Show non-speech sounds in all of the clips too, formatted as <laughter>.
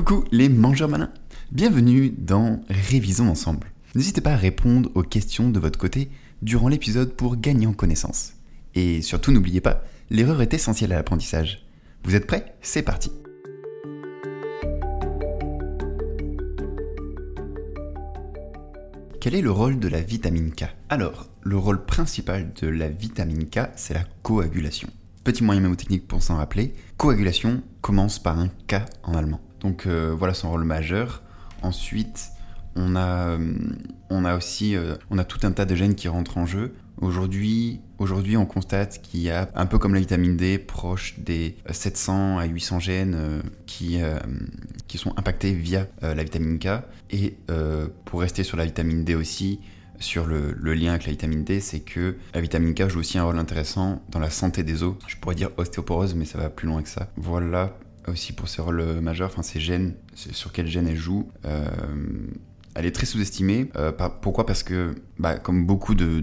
Coucou les mangeurs malins Bienvenue dans Révisons ensemble. N'hésitez pas à répondre aux questions de votre côté durant l'épisode pour gagner en connaissance. Et surtout n'oubliez pas, l'erreur est essentielle à l'apprentissage. Vous êtes prêts? C'est parti Quel est le rôle de la vitamine K? Alors, le rôle principal de la vitamine K, c'est la coagulation. Petit moyen mémotechnique pour s'en rappeler, coagulation commence par un K en allemand. Donc euh, voilà son rôle majeur. Ensuite, on a, euh, aussi euh, on a tout un tas de gènes qui rentrent en jeu. Aujourd'hui, on constate qu'il y a un peu comme la vitamine D, proche des 700 à 800 gènes qui, sont impactés via la vitamine K. Et pour rester sur la vitamine D aussi, sur le, lien avec la vitamine D, c'est que la vitamine K joue aussi un rôle intéressant dans la santé des os. Je pourrais dire ostéoporose, mais ça va plus loin que ça. Voilà aussi pour ses rôles euh, majeurs, enfin ses gènes, sur quels gènes elle joue. Euh, elle est très sous-estimée. Euh, pourquoi? Parce que, bah, comme beaucoup de,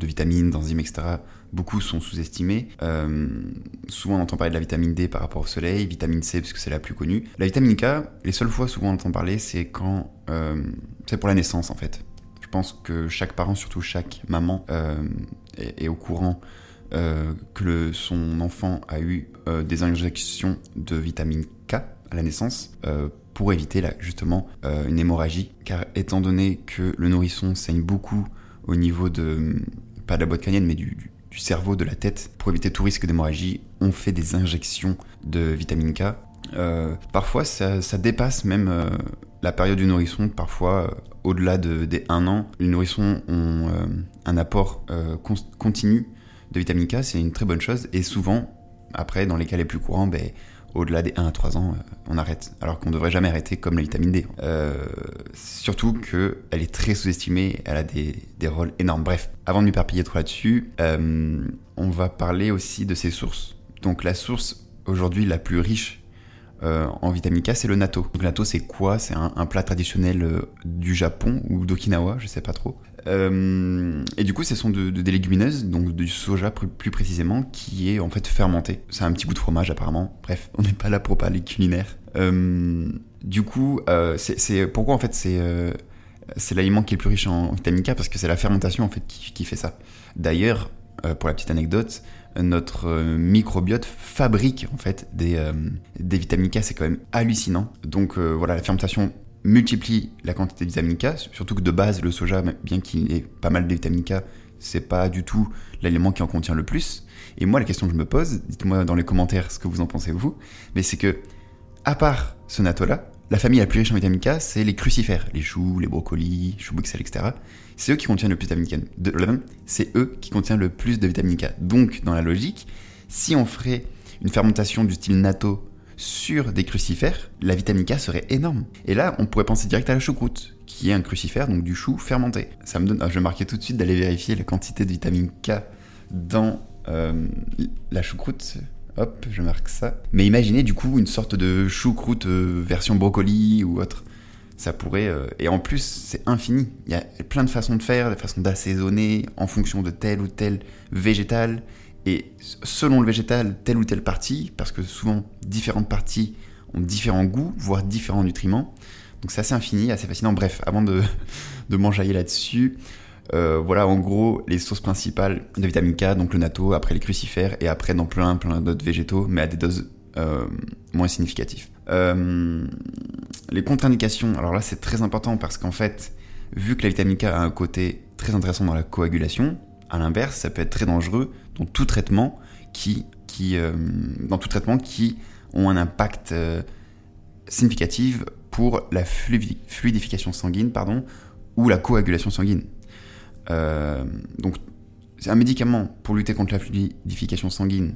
vitamines, d'enzymes, etc., beaucoup sont sous-estimés. souvent, on entend parler de la vitamine D par rapport au soleil, vitamine C, parce que c'est la plus connue. La vitamine K, les seules fois souvent on entend parler, c'est quand. c'est pour la naissance, en fait. Je pense que chaque parent, surtout chaque maman, est, au courant euh, que son enfant a eu euh, des injections de vitamine K à la naissance euh, pour éviter justement une hémorragie. Car étant donné que le nourrisson saigne beaucoup au niveau de, pas de la boîte crânienne, mais du, cerveau, de la tête, pour éviter tout risque d'hémorragie, on fait des injections de vitamine K. parfois, ça, dépasse même la période du nourrisson, parfois au-delà de, des 1 an. Les nourrissons ont un apport continu de vitamine K, c'est une très bonne chose. Et souvent, après, dans les cas les plus courants, ben, au-delà des 1 à 3 ans, euh, on arrête. Alors qu'on ne devrait jamais arrêter comme la vitamine D. Euh, surtout qu'elle est très sous-estimée, elle a des, rôles énormes. Bref, avant de m'éparpiller trop là-dessus, euh, on va parler aussi de ses sources. Donc la source aujourd'hui la plus riche en vitamine K, c'est le natto. Donc le natto, c'est quoi? C'est un, un, plat traditionnel du Japon ou d'Okinawa, je sais pas trop. Euh, et du coup, ce sont de, des légumineuses, donc du soja plus, précisément, qui est en fait fermenté. C'est un petit bout de fromage apparemment. Bref, <laughs> on n'est pas là pour parler culinaire. Euh, du coup, euh, c'est pourquoi en fait c'est c'est l'aliment qui est le plus riche en vitamine K? Parce que c'est la fermentation en fait qui, qui fait ça. D'ailleurs, pour la petite anecdote, notre microbiote fabrique en fait des, des vitamines K, c'est quand même hallucinant. Donc voilà, la fermentation multiplie la quantité de vitamine K, surtout que de base, le soja, bien qu'il ait pas mal de vitamine K, c'est pas du tout l'aliment qui en contient le plus. Et moi, la question que je me pose, dites-moi dans les commentaires ce que vous en pensez vous, mais c'est que, à part ce natto-là, la famille la plus riche en vitamine K, c'est les crucifères, les choux, les brocolis, choux Bruxelles, etc. C'est eux qui contiennent le plus de vitamine K. C'est eux qui contiennent le plus de vitamine K. Donc, dans la logique, si on ferait une fermentation du style natto sur des crucifères, la vitamine K serait énorme. Et là, on pourrait penser direct à la choucroute, qui est un crucifère, donc du chou fermenté. Ça me donne, ah, je marquais tout de suite d'aller vérifier la quantité de vitamine K dans euh, la choucroute. Hop, je marque ça. Mais imaginez du coup une sorte de choucroute euh, version brocoli ou autre. Ça pourrait. Euh, et en plus, c'est infini. Il y a plein de façons de faire, des façons d'assaisonner en fonction de tel ou tel végétal. Et selon le végétal, telle ou telle partie, parce que souvent différentes parties ont différents goûts, voire différents nutriments. Donc c'est assez infini, assez fascinant. Bref, avant de, <laughs> de m'enjailler là-dessus, euh, voilà en gros les sources principales de vitamine K, donc le natto, après les crucifères, et après dans plein, plein d'autres végétaux, mais à des doses euh, moins significatives. Euh, les contre-indications, alors là c'est très important parce qu'en fait, vu que la vitamine K a un côté très intéressant dans la coagulation, à l'inverse, ça peut être très dangereux dans tout traitement qui, qui, euh, ont un impact euh, significatif pour la fluidification sanguine ou la coagulation sanguine. Euh, donc, c'est un médicament pour lutter contre la fluidification sanguine.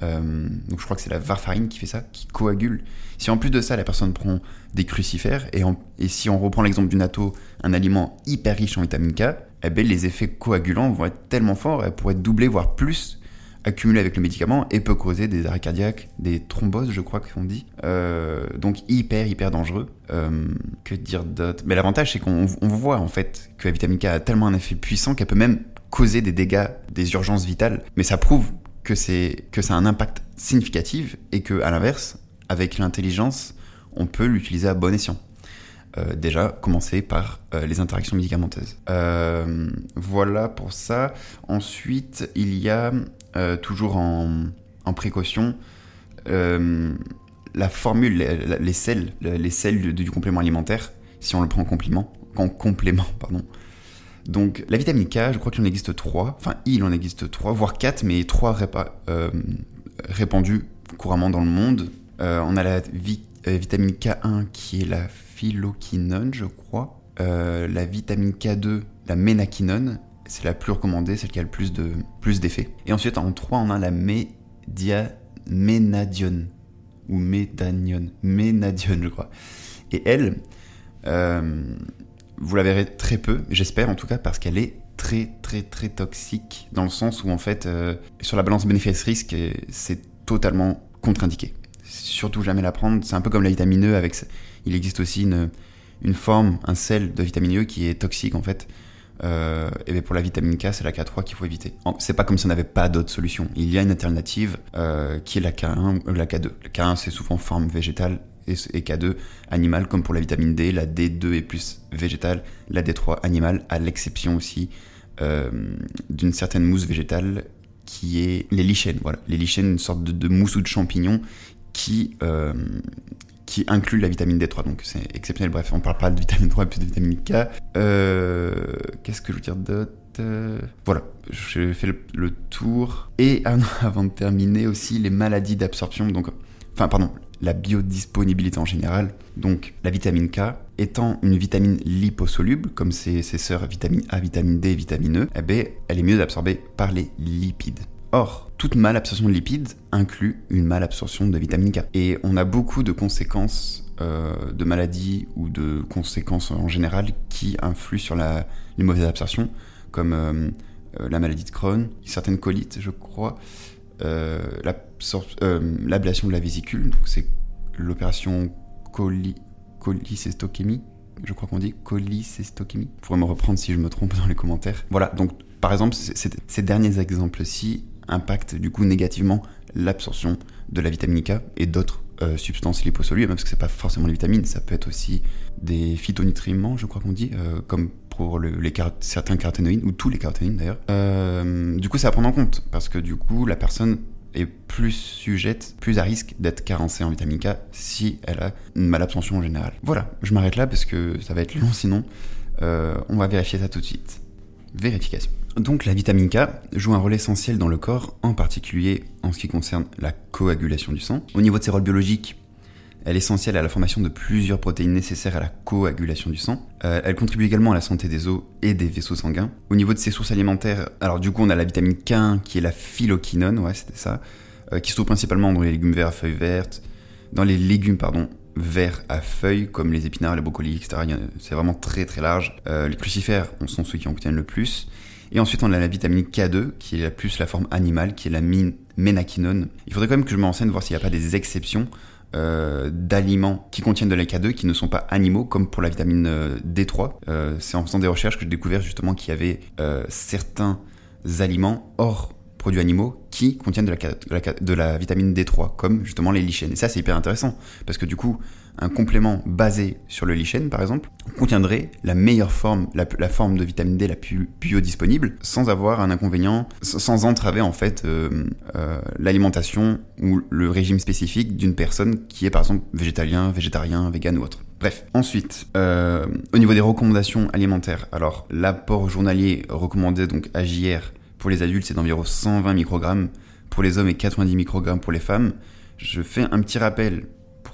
Donc, je crois que c'est la varfarine qui fait ça, qui coagule. Si en plus de ça, la personne prend des crucifères, et, et si on reprend l'exemple du natto, un aliment hyper riche en vitamine K, eh ben, les effets coagulants vont être tellement forts, elles pourraient doubler, voire plus, accumulés avec le médicament, et peut causer des arrêts cardiaques, des thromboses, je crois qu'on dit. Euh, donc hyper, hyper dangereux. Euh, que dire d'autre? Mais l'avantage, c'est qu'on voit en fait que la vitamine K a tellement un effet puissant qu'elle peut même causer des dégâts, des urgences vitales. Mais ça prouve que, que ça a un impact significatif et que, à l'inverse, avec l'intelligence, on peut l'utiliser à bon escient. Euh, déjà, commencer par euh, les interactions médicamenteuses. Euh, voilà pour ça. Ensuite, il y a toujours en, précaution la formule, les, sels, les sels du, complément alimentaire, si on le prend en complément, en complément, <laughs> pardon. Donc la vitamine K, je crois qu'il en existe trois, enfin il en existe trois, voire quatre, mais trois répandus couramment dans le monde. on a la vitamine K1 qui est la phylloquinone, je crois. Euh, la vitamine K2, la ménaquinone, c'est la plus recommandée, celle qui a le plus de plus d'effets. Et ensuite, en 3, on a la ménadione, ou médanione, ménadione, je crois. Et elle, euh, vous la verrez très peu, j'espère en tout cas, parce qu'elle est très très très toxique, dans le sens où en fait, euh, sur la balance bénéfice-risque, c'est totalement contre-indiqué. Surtout jamais la prendre, c'est un peu comme la vitamine E avec il existe aussi une, une forme, un sel de vitamine E qui est toxique en fait. Euh, et bien pour la vitamine K, c'est la K3 qu'il faut éviter. C'est pas comme si on n'avait pas d'autres solutions. Il y a une alternative euh, qui est la K1, euh, la K2. La K1 c'est souvent forme végétale et, K2 animale, comme pour la vitamine D. La D2 est plus végétale, la D3 animale, à l'exception aussi d'une certaine mousse végétale qui est les lichens. Voilà, les lichens, une sorte de, mousse ou de champignon qui qui inclut la vitamine D3, donc c'est exceptionnel. Bref, on parle pas de vitamine 3 et plus de vitamine K. Euh, qu'est-ce que je veux dire d'autre? Voilà, j'ai fait le, tour. Et ah <laughs> avant de terminer aussi, les maladies d'absorption, donc, enfin, pardon, la biodisponibilité en général. Donc, la vitamine K étant une vitamine liposoluble, comme ses, ses sœurs vitamine A, vitamine D, vitamine E, eh ben, elle est mieux absorbée par les lipides. Or, toute malabsorption de lipides inclut une malabsorption de vitamine K. Et on a beaucoup de conséquences euh, de maladies ou de conséquences en général qui influent sur les mauvaises absorptions, comme euh, euh, la maladie de Crohn, certaines colites, je crois, l'ablation de la vésicule, c'est l'opération coli, je crois qu'on dit cholecystochémie. Vous pourrez me reprendre si je me trompe dans les commentaires. Voilà, donc par exemple, ces derniers exemples-ci impacte du coup négativement l'absorption de la vitamine K et d'autres euh, substances liposolubles, parce que c'est pas forcément les vitamines, ça peut être aussi des phytonutriments, je crois qu'on dit, euh, comme pour certains caroténoïdes, ou tous les caroténoïdes d'ailleurs. Euh, du coup, c'est à prendre en compte, parce que du coup, la personne est plus sujette, plus à risque d'être carencée en vitamine K si elle a une malabsorption en général. Voilà, je m'arrête là parce que ça va être long sinon. on va vérifier ça tout de suite. Vérification. Donc la vitamine K joue un rôle essentiel dans le corps, en particulier en ce qui concerne la coagulation du sang. Au niveau de ses rôles biologiques, elle est essentielle à la formation de plusieurs protéines nécessaires à la coagulation du sang. Euh, elle contribue également à la santé des os et des vaisseaux sanguins. Au niveau de ses sources alimentaires, alors du coup on a la vitamine K1 qui est la phyloquinone, ouais c'était ça, euh, qui se trouve principalement dans les légumes verts à feuilles vertes, dans les légumes pardon verts à feuilles comme les épinards, les brocolis, etc. C'est vraiment très très large. Euh, les crucifères sont ceux qui en contiennent le plus. Et ensuite, on a la vitamine K2, qui est la plus la forme animale, qui est la ménaquinone. Il faudrait quand même que je me renseigne voir s'il n'y a pas des exceptions euh, d'aliments qui contiennent de la K2 qui ne sont pas animaux, comme pour la vitamine euh, D3. Euh, c'est en faisant des recherches que j'ai découvert justement qu'il y avait certains aliments hors produits animaux qui contiennent de la, de la, vitamine D3, comme justement les lichens. Et ça, c'est hyper intéressant, parce que du coup, un complément basé sur le lichen, par exemple, contiendrait la meilleure forme, la, forme de vitamine D la plus biodisponible, sans avoir un inconvénient, sans entraver en fait euh, euh, l'alimentation ou le régime spécifique d'une personne qui est par exemple végétalien, végétarien, vegan ou autre. Bref, ensuite, euh, au niveau des recommandations alimentaires, alors l'apport journalier recommandé donc à JR pour les adultes c'est d'environ 120 microgrammes pour les hommes et 90 microgrammes pour les femmes. Je fais un petit rappel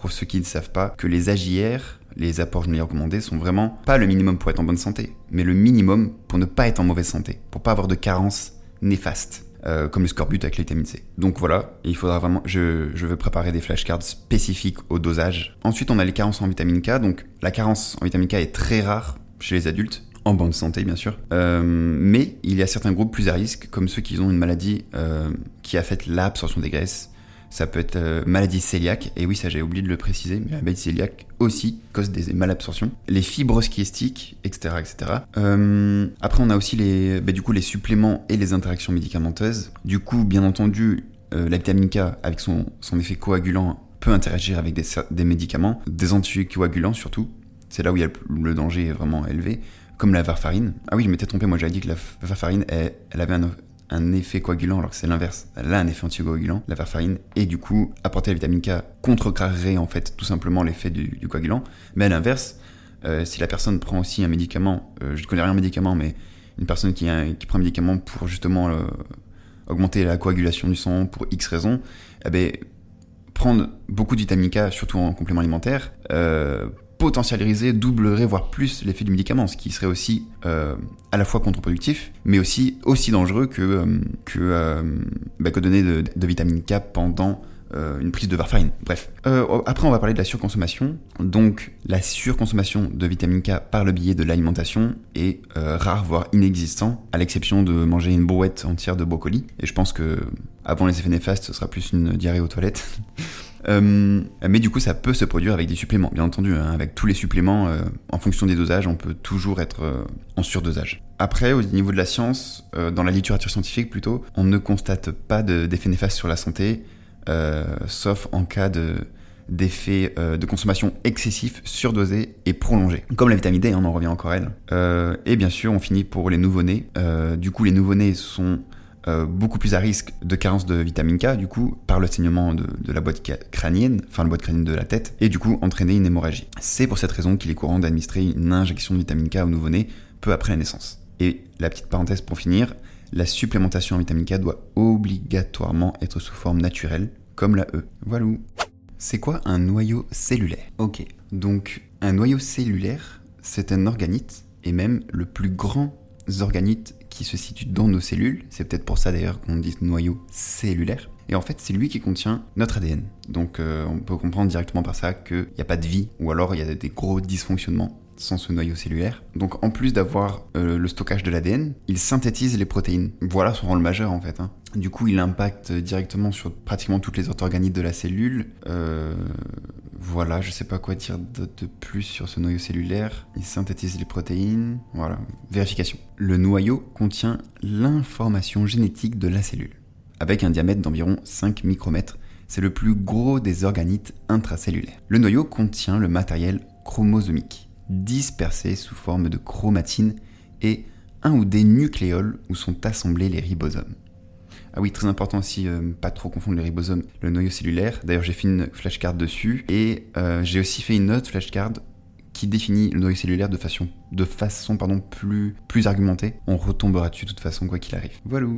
pour ceux qui ne savent pas, que les AJR, les apports journaliers recommandés, sont vraiment pas le minimum pour être en bonne santé, mais le minimum pour ne pas être en mauvaise santé, pour pas avoir de carences néfastes. Euh, comme le scorbut avec la vitamine C. Donc voilà, il faudra vraiment, je, je veux préparer des flashcards spécifiques au dosage. Ensuite, on a les carences en vitamine K. Donc la carence en vitamine K est très rare chez les adultes, en bonne santé bien sûr. Euh, mais il y a certains groupes plus à risque, comme ceux qui ont une maladie euh, qui affecte l'absorption des graisses, ça peut être euh, maladie cœliaque, et oui, ça j'ai oublié de le préciser, mais la maladie cœliaque aussi cause des malabsorptions. Les fibres schiestiques, etc. etc. Euh, après, on a aussi les, bah, les suppléments et les interactions médicamenteuses. Du coup, bien entendu, euh, la vitamine K, avec son, effet coagulant, peut interagir avec des, médicaments, des anticoagulants surtout. C'est là où le, danger est vraiment élevé, comme la varfarine. Ah oui, je m'étais trompé, moi j'avais dit que la varfarine, elle, avait un, effet coagulant, alors que c'est l'inverse. Elle a un effet anticoagulant, la varfarine, et du coup, apporter la vitamine K contrecarrerait en fait tout simplement l'effet du, coagulant. Mais à l'inverse, euh, si la personne prend aussi un médicament, euh, je ne connais rien en médicament, mais une personne qui, prend un médicament pour justement augmenter la coagulation du sang pour X raisons, eh ben, prendre beaucoup de vitamine K, surtout en complément alimentaire, euh, potentialiser, doublerait, voire plus l'effet du médicament, ce qui serait aussi euh, à la fois contre-productif, mais aussi aussi dangereux que, euh, que, bah, donner de, vitamine K pendant euh, une prise de varfarine. Bref. Euh, après, on va parler de la surconsommation. Donc, la surconsommation de vitamine K par le biais de l'alimentation est euh, rare, voire inexistant, à l'exception de manger une brouette entière de brocoli. Et je pense que avant les effets néfastes, ce sera plus une diarrhée aux toilettes. <laughs> mais du coup, ça peut se produire avec des suppléments, bien entendu. Hein. avec tous les suppléments, en fonction des dosages, on peut toujours être en surdosage. Après, au niveau de la science, dans la littérature scientifique plutôt, on ne constate pas d'effets néfastes sur la santé. Euh, sauf en cas de d'effets euh, de consommation excessif, surdosé et prolongé. Comme la vitamine D, hein, on en revient encore à elle. Euh, et bien sûr, on finit pour les nouveau-nés. du coup, les nouveau-nés sont beaucoup plus à risque de carence de vitamine K, du coup, par le saignement de, la boîte crânienne, enfin la boîte crânienne de la tête, et du coup entraîner une hémorragie. C'est pour cette raison qu'il est courant d'administrer une injection de vitamine K au nouveau-né peu après la naissance. Et la petite parenthèse pour finir, la supplémentation en vitamine K doit obligatoirement être sous forme naturelle, comme la E. Voilà. C'est quoi un noyau cellulaire? Ok, donc un noyau cellulaire, c'est un organite, et même le plus grand organite qui se situe dans nos cellules. C'est peut-être pour ça d'ailleurs qu'on dit noyau cellulaire. Et en fait, c'est lui qui contient notre ADN. Donc euh, on peut comprendre directement par ça qu'il n'y a pas de vie, ou alors il y a des gros dysfonctionnements sans ce noyau cellulaire. Donc en plus d'avoir euh, le stockage de l'ADN, il synthétise les protéines. Voilà son rôle majeur en fait. Hein. Du coup, il impacte directement sur pratiquement toutes les autres organites de la cellule. Euh, voilà, je sais pas quoi dire de, plus sur ce noyau cellulaire. Il synthétise les protéines. Voilà, vérification. Le noyau contient l'information génétique de la cellule, avec un diamètre d'environ 5 micromètres. C'est le plus gros des organites intracellulaires. Le noyau contient le matériel chromosomique dispersés sous forme de chromatine et un ou des nucléoles où sont assemblés les ribosomes. Ah oui, très important aussi, euh, pas trop confondre les ribosomes, le noyau cellulaire. D'ailleurs, j'ai fait une flashcard dessus et euh, j'ai aussi fait une autre flashcard qui définit le noyau cellulaire de façon, de façon pardon, plus, plus argumentée. On retombera dessus de toute façon, quoi qu'il arrive. Voilà.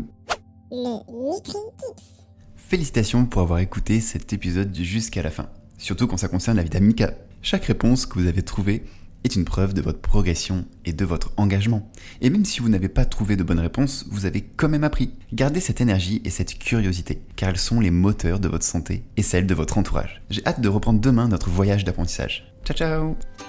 Félicitations pour avoir écouté cet épisode jusqu'à la fin, surtout quand ça concerne la vitamine K. Chaque réponse que vous avez trouvée est une preuve de votre progression et de votre engagement. Et même si vous n'avez pas trouvé de bonne réponse, vous avez quand même appris. Gardez cette énergie et cette curiosité, car elles sont les moteurs de votre santé et celle de votre entourage. J'ai hâte de reprendre demain notre voyage d'apprentissage. Ciao ciao